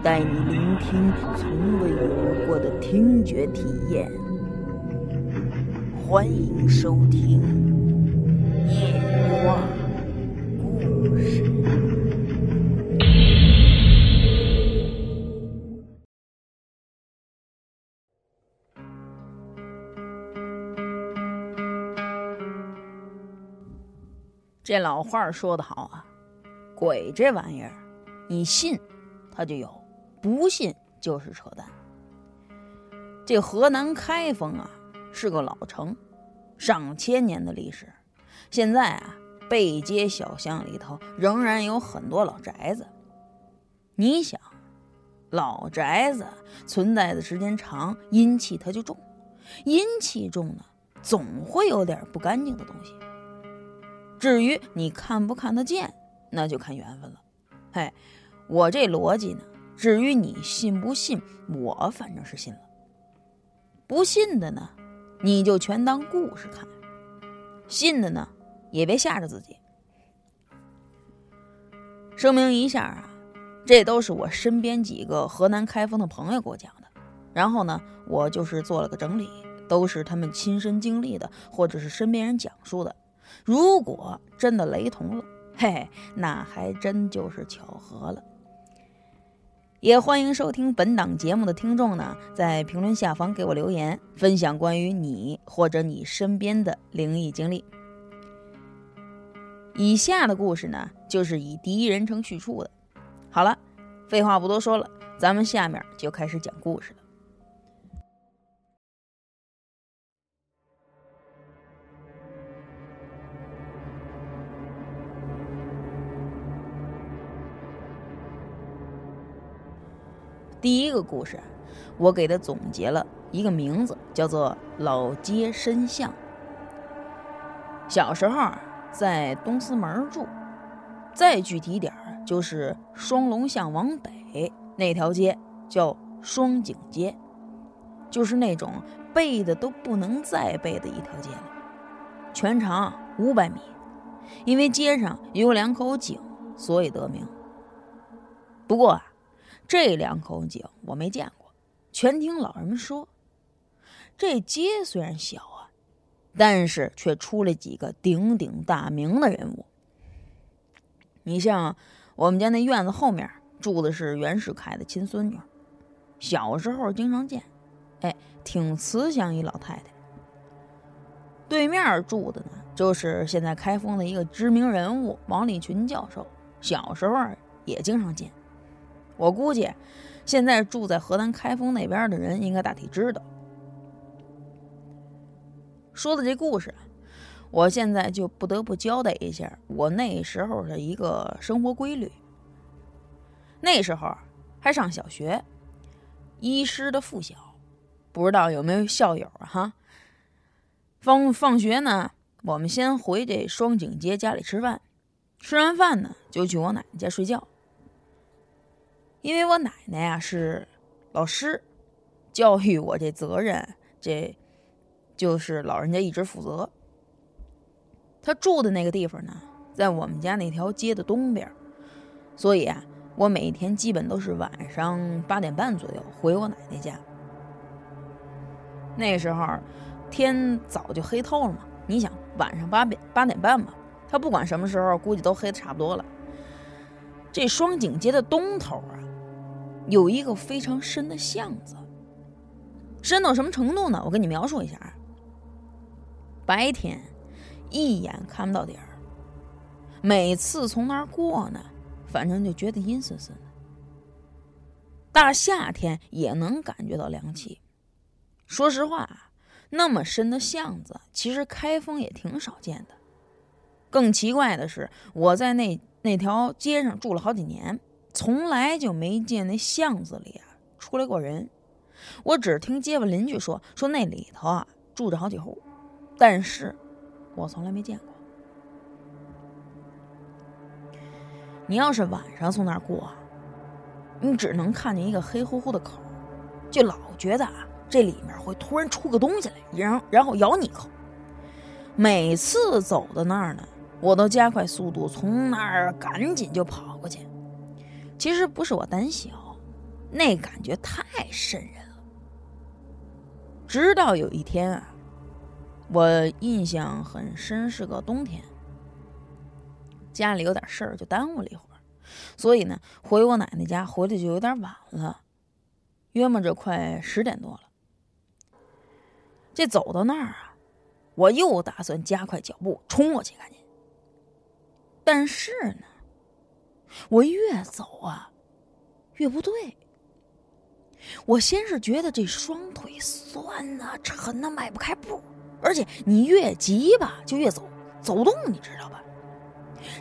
带你聆听从未有过的听觉体验。欢迎收听《夜话故事》。这老话说得好啊，鬼这玩意儿，你信它就有，不信就是扯淡。这河南开封啊。是个老城，上千年的历史。现在啊，背街小巷里头仍然有很多老宅子。你想，老宅子存在的时间长，阴气它就重。阴气重呢，总会有点不干净的东西。至于你看不看得见，那就看缘分了。嘿，我这逻辑呢，至于你信不信，我反正是信了。不信的呢？你就全当故事看，信的呢也别吓着自己。声明一下啊，这都是我身边几个河南开封的朋友给我讲的，然后呢，我就是做了个整理，都是他们亲身经历的，或者是身边人讲述的。如果真的雷同了，嘿嘿，那还真就是巧合了。也欢迎收听本档节目的听众呢，在评论下方给我留言，分享关于你或者你身边的灵异经历。以下的故事呢，就是以第一人称叙述的。好了，废话不多说了，咱们下面就开始讲故事了。第一个故事，我给他总结了一个名字，叫做“老街深巷”。小时候在东四门住，再具体点儿就是双龙巷往北那条街叫双井街，就是那种背的都不能再背的一条街了，全长五百米。因为街上有两口井，所以得名。不过。这两口井我没见过，全听老人们说。这街虽然小啊，但是却出了几个鼎鼎大名的人物。你像我们家那院子后面住的是袁世凯的亲孙女，小时候经常见，哎，挺慈祥一老太太。对面住的呢，就是现在开封的一个知名人物王立群教授，小时候也经常见。我估计，现在住在河南开封那边的人应该大体知道。说的这故事，我现在就不得不交代一下我那时候的一个生活规律。那时候还上小学，一师的附小，不知道有没有校友？哈，放放学呢，我们先回这双井街家里吃饭，吃完饭呢，就去我奶奶家睡觉。因为我奶奶呀是老师，教育我这责任，这就是老人家一直负责。他住的那个地方呢，在我们家那条街的东边，所以啊，我每天基本都是晚上八点半左右回我奶奶家。那时候天早就黑透了嘛，你想晚上八点八点半嘛，他不管什么时候，估计都黑的差不多了。这双井街的东头啊。有一个非常深的巷子，深到什么程度呢？我跟你描述一下啊。白天一眼看不到底儿，每次从那儿过呢，反正就觉得阴森森的。大夏天也能感觉到凉气。说实话，那么深的巷子，其实开封也挺少见的。更奇怪的是，我在那那条街上住了好几年。从来就没见那巷子里啊出来过人，我只听街坊邻居说，说那里头啊住着好几户，但是我从来没见过。你要是晚上从那儿过，你只能看见一个黑乎乎的口，就老觉得啊这里面会突然出个东西来，然后然后咬你一口。每次走到那儿呢，我都加快速度从那儿赶紧就跑过去。其实不是我胆小，那感觉太瘆人了。直到有一天啊，我印象很深，是个冬天，家里有点事儿，就耽误了一会儿，所以呢，回我奶奶家回来就有点晚了，约摸着快十点多了。这走到那儿啊，我又打算加快脚步冲过去，赶紧。但是呢。我越走啊，越不对。我先是觉得这双腿酸呐、沉呐，迈不开步，而且你越急吧，就越走走不动，你知道吧？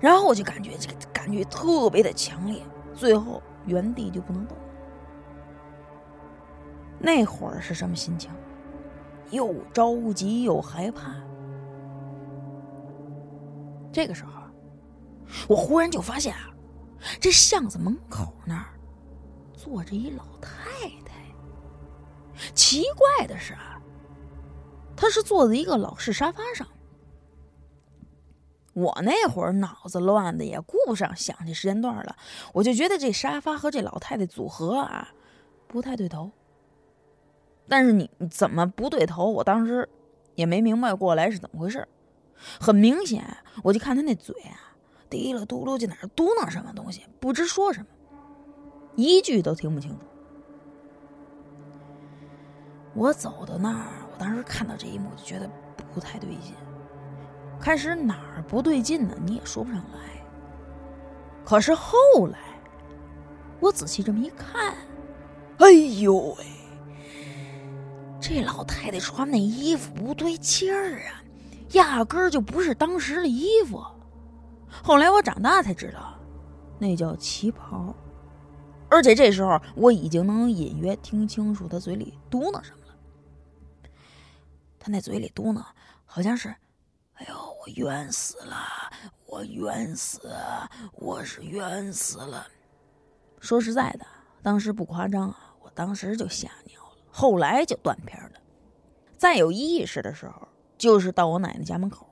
然后我就感觉这个感觉特别的强烈，最后原地就不能动。那会儿是什么心情？又着急又害怕。这个时候，我忽然就发现啊。这巷子门口那儿坐着一老太太。奇怪的是啊，她是坐在一个老式沙发上。我那会儿脑子乱的也顾不上想这时间段了，我就觉得这沙发和这老太太组合啊不太对头。但是你怎么不对头？我当时也没明白过来是怎么回事。很明显，我就看他那嘴啊。嘀了嘟噜，在哪儿嘟囔什么东西？不知说什么，一句都听不清楚。我走到那儿，我当时看到这一幕，就觉得不太对劲。开始哪儿不对劲呢？你也说不上来。可是后来，我仔细这么一看，哎呦喂，这老太太穿那衣服不对劲儿啊，压根儿就不是当时的衣服。后来我长大才知道，那叫旗袍，而且这时候我已经能隐约听清楚他嘴里嘟囔什么了。他那嘴里嘟囔，好像是：“哎呦，我冤死了，我冤死，我是冤死了。”说实在的，当时不夸张啊，我当时就吓尿了。后来就断片了，再有意识的时候，就是到我奶奶家门口。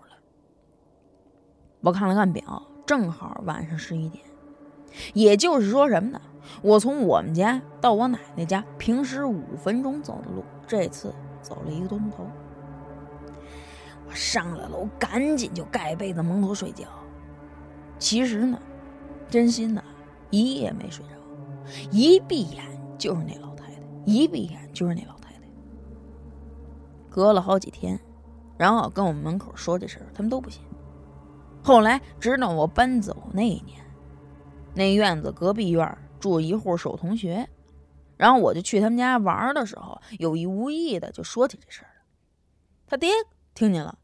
我看了看表，正好晚上十一点。也就是说什么呢？我从我们家到我奶奶家，平时五分钟走的路，这次走了一个多钟头。我上了楼，赶紧就盖被子蒙头睡觉。其实呢，真心的，一夜没睡着。一闭眼就是那老太太，一闭眼就是那老太太。隔了好几天，然后跟我们门口说这事儿，他们都不信。后来，直到我搬走那一年，那院子隔壁院住一户是我同学，然后我就去他们家玩的时候，有意无意的就说起这事儿了。他爹听见了，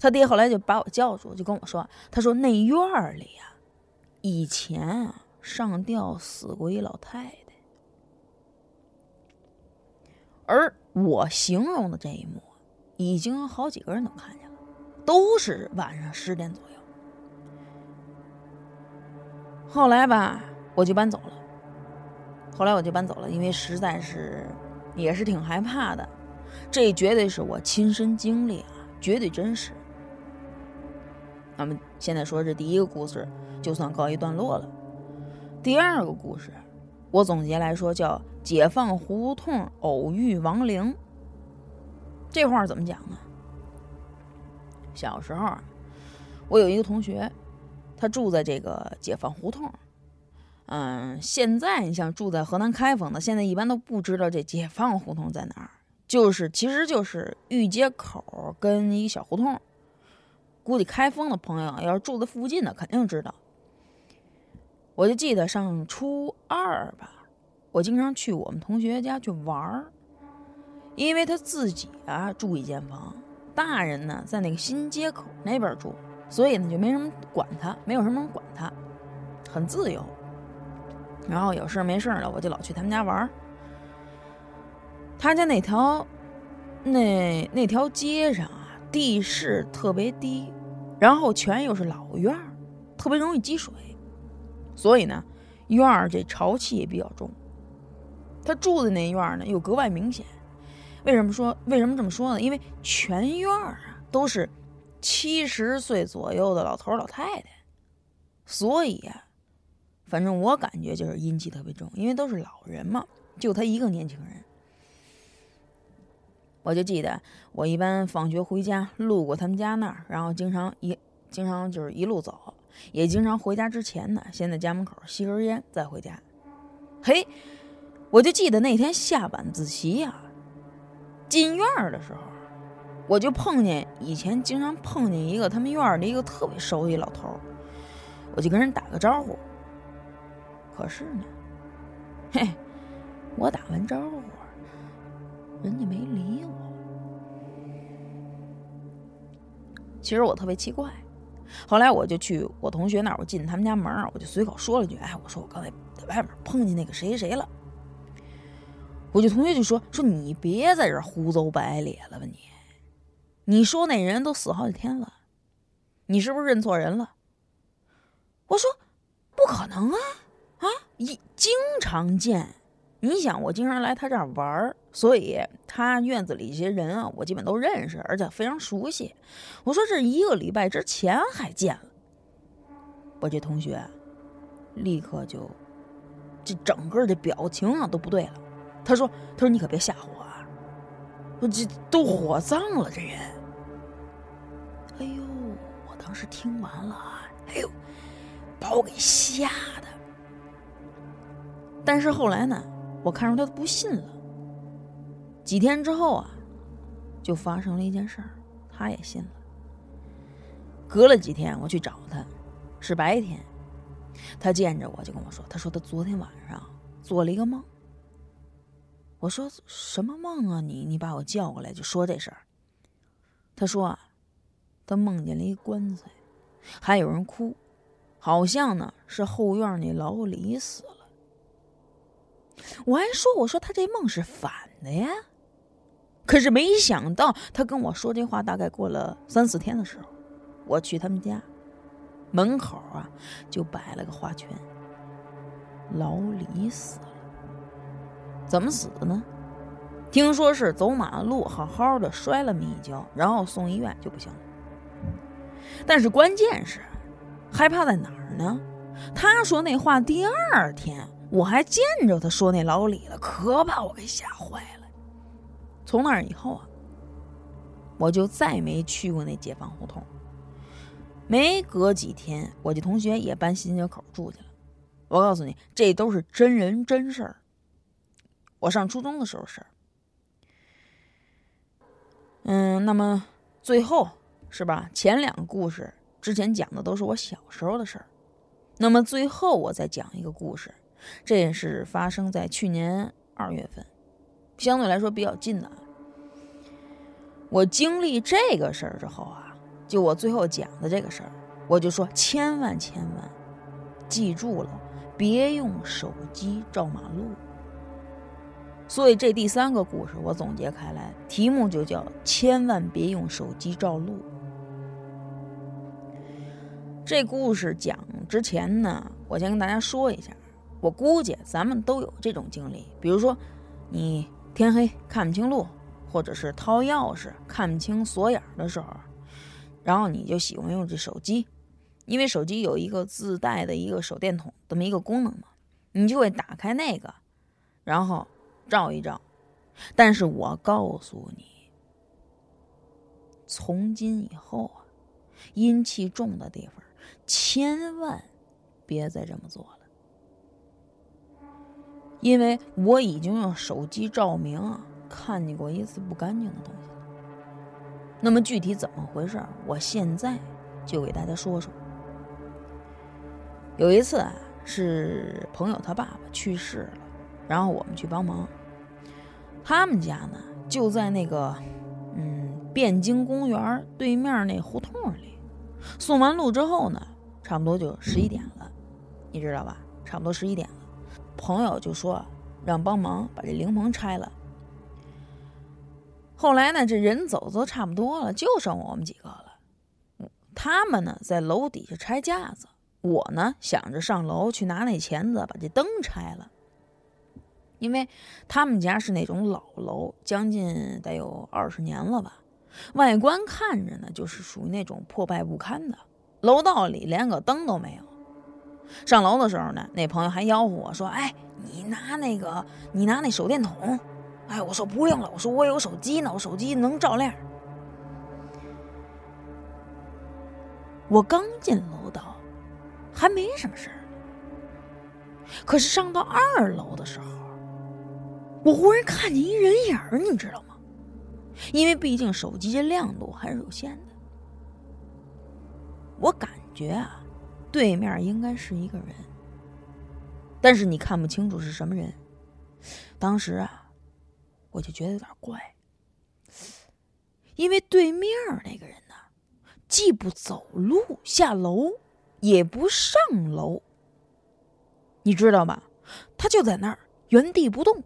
他爹后来就把我叫住，就跟我说：“他说那院里呀，以前啊上吊死过一老太太。”而我形容的这一幕，已经好几个人都看见了，都是晚上十点左右。后来吧，我就搬走了。后来我就搬走了，因为实在是也是挺害怕的。这绝对是我亲身经历啊，绝对真实。那么现在说这第一个故事，就算告一段落了。第二个故事，我总结来说叫“解放胡同偶遇亡灵”。这话怎么讲呢？小时候，我有一个同学。他住在这个解放胡同，嗯，现在你像住在河南开封的，现在一般都不知道这解放胡同在哪儿，就是其实就是御街口跟一小胡同。估计开封的朋友要是住在附近的，肯定知道。我就记得上初二吧，我经常去我们同学家去玩儿，因为他自己啊住一间房，大人呢在那个新街口那边住。所以呢，就没什么管他，没有什么人管他，很自由。然后有事没事的，我就老去他们家玩儿他家那条那那条街上啊，地势特别低，然后全又是老院儿，特别容易积水，所以呢，院儿这潮气也比较重。他住的那院儿呢，又格外明显。为什么说为什么这么说呢？因为全院儿啊都是七十岁左右的老头老太太，所以呀，反正我感觉就是阴气特别重，因为都是老人嘛，就他一个年轻人。我就记得我一般放学回家路过他们家那儿，然后经常一经常就是一路走，也经常回家之前呢，先在家门口吸根烟再回家。嘿，我就记得那天下晚自习呀。进院儿的时候，我就碰见以前经常碰见一个他们院儿的一个特别熟悉老头儿，我就跟人打个招呼。可是呢，嘿，我打完招呼，人家没理我。其实我特别奇怪，后来我就去我同学那儿，我进他们家门儿，我就随口说了句：“哎，我说我刚才在外面碰见那个谁谁谁了。”我就同学就说说你别在这儿胡诌白咧了吧你，你说那人都死好几天了，你是不是认错人了？我说不可能啊啊，一经常见，你想我经常来他这儿玩儿，所以他院子里一些人啊，我基本都认识，而且非常熟悉。我说这一个礼拜之前还见了，我这同学立刻就这整个的表情啊都不对了。他说：“他说你可别吓唬我，啊！这都火葬了这人。”哎呦，我当时听完了，哎呦，把我给吓的。但是后来呢，我看出他不信了。几天之后啊，就发生了一件事儿，他也信了。隔了几天，我去找他，是白天，他见着我就跟我说：“他说他昨天晚上做了一个梦。”我说什么梦啊？你你把我叫过来就说这事儿。他说啊，他梦见了一棺材，还有人哭，好像呢是后院那老李死了。我还说我说他这梦是反的呀，可是没想到他跟我说这话大概过了三四天的时候，我去他们家门口啊就摆了个花圈，老李死了。怎么死的呢？听说是走马路好好的摔了么一跤，然后送医院就不行了。但是关键是，害怕在哪儿呢？他说那话第二天我还见着他说那老李了，可把我给吓坏了。从那以后啊，我就再没去过那解放胡同。没隔几天，我这同学也搬新街口住去了。我告诉你，这都是真人真事儿。我上初中的时候事儿，嗯，那么最后是吧？前两个故事之前讲的都是我小时候的事儿，那么最后我再讲一个故事，这也是发生在去年二月份，相对来说比较近的。我经历这个事儿之后啊，就我最后讲的这个事儿，我就说千万千万记住了，别用手机照马路。所以这第三个故事我总结开来，题目就叫“千万别用手机照路”。这故事讲之前呢，我先跟大家说一下，我估计咱们都有这种经历，比如说你天黑看不清路，或者是掏钥匙看不清锁眼的时候，然后你就喜欢用这手机，因为手机有一个自带的一个手电筒这么一个功能嘛，你就会打开那个，然后。照一照，但是我告诉你，从今以后啊，阴气重的地方，千万别再这么做了，因为我已经用手机照明看见过一次不干净的东西了。那么具体怎么回事，我现在就给大家说说。有一次啊，是朋友他爸爸去世了。然后我们去帮忙，他们家呢就在那个嗯汴京公园对面那胡同里。送完路之后呢，差不多就十一点了，你知道吧？差不多十一点了，朋友就说让帮忙把这灵棚拆了。后来呢，这人走的都差不多了，就剩我们几个了。他们呢在楼底下拆架子，我呢想着上楼去拿那钳子把这灯拆了。因为他们家是那种老楼，将近得有二十年了吧，外观看着呢就是属于那种破败不堪的，楼道里连个灯都没有。上楼的时候呢，那朋友还吆喝我说：“哎，你拿那个，你拿那手电筒。”哎，我说不用了，我说我有手机呢，我手机能照亮。我刚进楼道，还没什么事儿，可是上到二楼的时候，我忽然看见一人影儿，你知道吗？因为毕竟手机这亮度还是有限的，我感觉啊，对面应该是一个人，但是你看不清楚是什么人。当时啊。我就觉得有点怪，因为对面那个人呢，既不走路下楼，也不上楼，你知道吧？他就在那儿原地不动。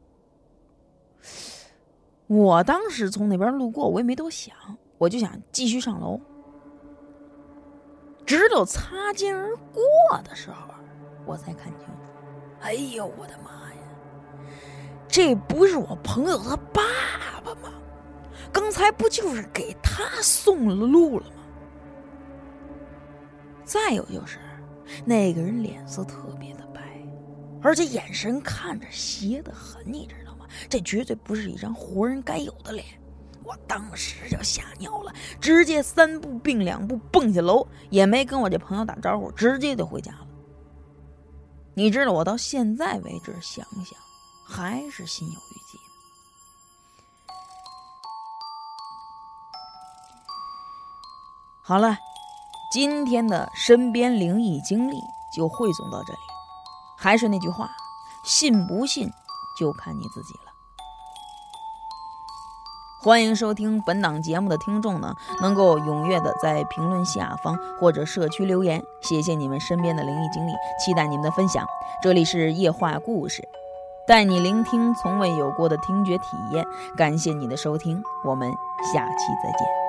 我当时从那边路过，我也没多想，我就想继续上楼。直到擦肩而过的时候，我才看清。哎呦，我的妈呀！这不是我朋友他爸爸吗？刚才不就是给他送了路了吗？再有就是，那个人脸色特别的白，而且眼神看着邪的很，你知道？这绝对不是一张活人该有的脸。我当时就吓尿了，直接三步并两步蹦下楼，也没跟我这朋友打招呼，直接就回家了。你知道，我到现在为止想想。还是心有余悸。好了，今天的身边灵异经历就汇总到这里。还是那句话，信不信就看你自己了。欢迎收听本档节目的听众呢，能够踊跃的在评论下方或者社区留言，写写你们身边的灵异经历，期待你们的分享。这里是夜话故事。带你聆听从未有过的听觉体验，感谢你的收听，我们下期再见。